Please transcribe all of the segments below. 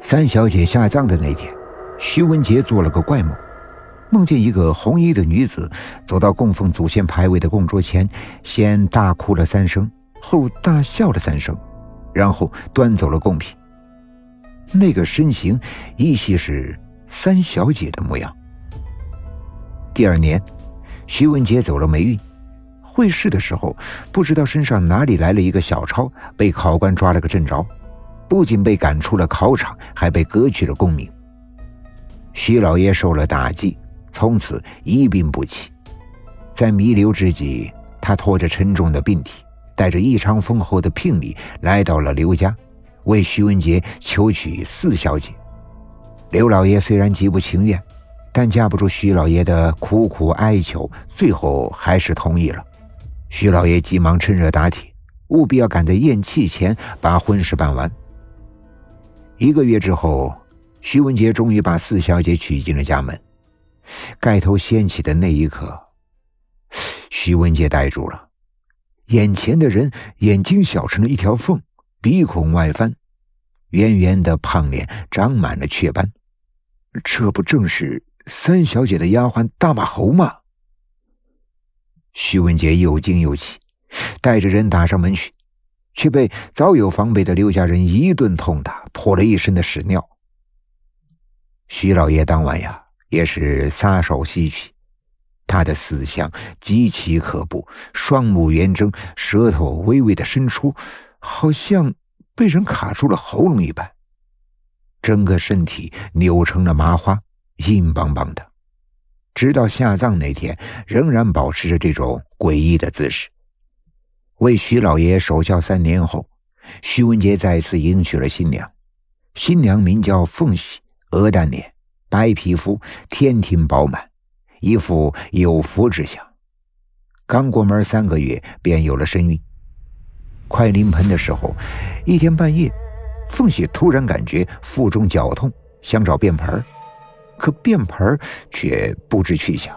三小姐下葬的那天，徐文杰做了个怪梦，梦见一个红衣的女子走到供奉祖先牌位的供桌前，先大哭了三声，后大笑了三声，然后端走了贡品。那个身形依稀是三小姐的模样。第二年，徐文杰走了霉运，会试的时候不知道身上哪里来了一个小抄，被考官抓了个正着。不仅被赶出了考场，还被革去了功名。徐老爷受了打击，从此一病不起。在弥留之际，他拖着沉重的病体，带着异常丰厚的聘礼，来到了刘家，为徐文杰求娶四小姐。刘老爷虽然极不情愿，但架不住徐老爷的苦苦哀求，最后还是同意了。徐老爷急忙趁热打铁，务必要赶在咽气前把婚事办完。一个月之后，徐文杰终于把四小姐娶进了家门。盖头掀起的那一刻，徐文杰呆住了。眼前的人眼睛小成了一条缝，鼻孔外翻，圆圆的胖脸长满了雀斑。这不正是三小姐的丫鬟大马猴吗？徐文杰又惊又气，带着人打上门去。却被早有防备的刘家人一顿痛打，泼了一身的屎尿。徐老爷当晚呀，也是撒手西去。他的死相极其可怖，双目圆睁，舌头微微的伸出，好像被人卡住了喉咙一般。整个身体扭成了麻花，硬邦邦的。直到下葬那天，仍然保持着这种诡异的姿势。为徐老爷守孝三年后，徐文杰再次迎娶了新娘。新娘名叫凤喜，鹅蛋脸，白皮肤，天庭饱满，一副有福之相。刚过门三个月，便有了身孕。快临盆的时候，一天半夜，凤喜突然感觉腹中绞痛，想找便盆可便盆却不知去向，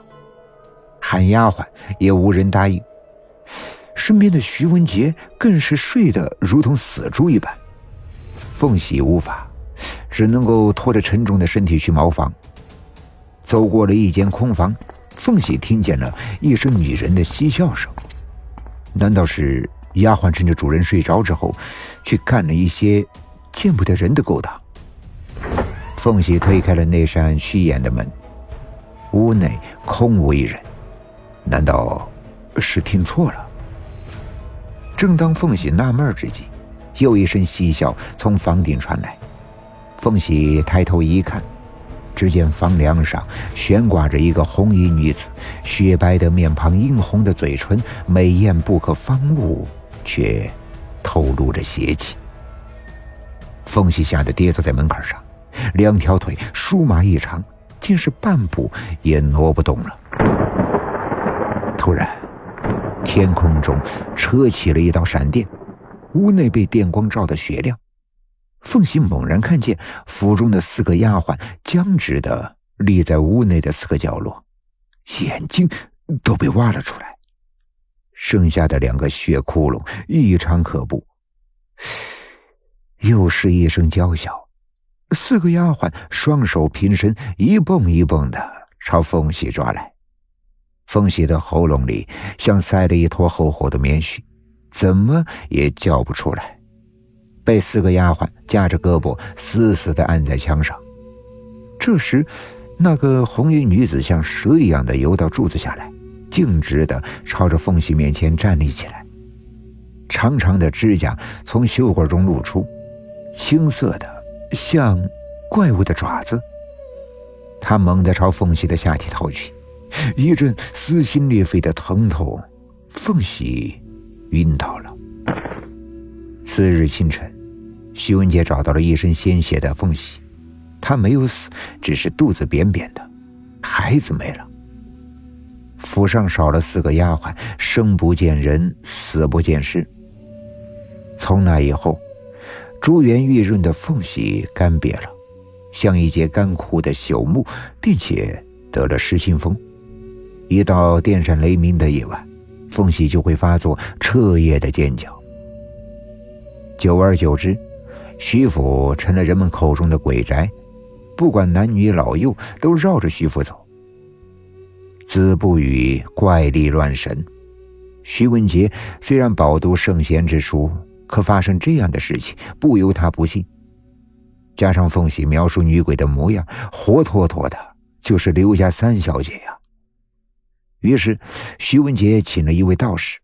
喊丫鬟也无人答应。身边的徐文杰更是睡得如同死猪一般，凤喜无法，只能够拖着沉重的身体去茅房。走过了一间空房，凤喜听见了一声女人的嬉笑声。难道是丫鬟趁着主人睡着之后，去干了一些见不得人的勾当？凤喜推开了那扇虚掩的门，屋内空无一人。难道是听错了？正当凤喜纳闷之际，又一声嬉笑从房顶传来。凤喜抬头一看，只见房梁上悬挂着一个红衣女子，雪白的面庞，殷红的嘴唇，美艳不可方物，却透露着邪气。凤喜吓得跌坐在门槛上，两条腿酥麻异常，竟是半步也挪不动了。突然。天空中扯起了一道闪电，屋内被电光照得雪亮。凤喜猛然看见府中的四个丫鬟僵直的立在屋内的四个角落，眼睛都被挖了出来，剩下的两个血窟窿异常可怖。又是一声娇笑，四个丫鬟双手平伸，一蹦一蹦的朝凤喜抓来。凤喜的喉咙里像塞了一坨厚厚的棉絮，怎么也叫不出来，被四个丫鬟夹着胳膊死死地按在墙上。这时，那个红衣女子像蛇一样的游到柱子下来，径直地朝着凤喜面前站立起来，长长的指甲从袖管中露出，青色的像怪物的爪子。她猛地朝凤喜的下体掏去。一阵撕心裂肺的疼痛，凤喜晕倒了。次日清晨，徐文杰找到了一身鲜血的凤喜，她没有死，只是肚子扁扁的，孩子没了。府上少了四个丫鬟，生不见人，死不见尸。从那以后，珠圆玉润的凤喜干瘪了，像一截干枯的朽木，并且得了失心疯。一到电闪雷鸣的夜晚，凤喜就会发作，彻夜的尖叫。久而久之，徐府成了人们口中的鬼宅，不管男女老幼都绕着徐府走。子不语怪力乱神。徐文杰虽然饱读圣贤之书，可发生这样的事情，不由他不信。加上凤喜描述女鬼的模样，活脱脱的就是刘家三小姐呀。于是，徐文杰请了一位道士，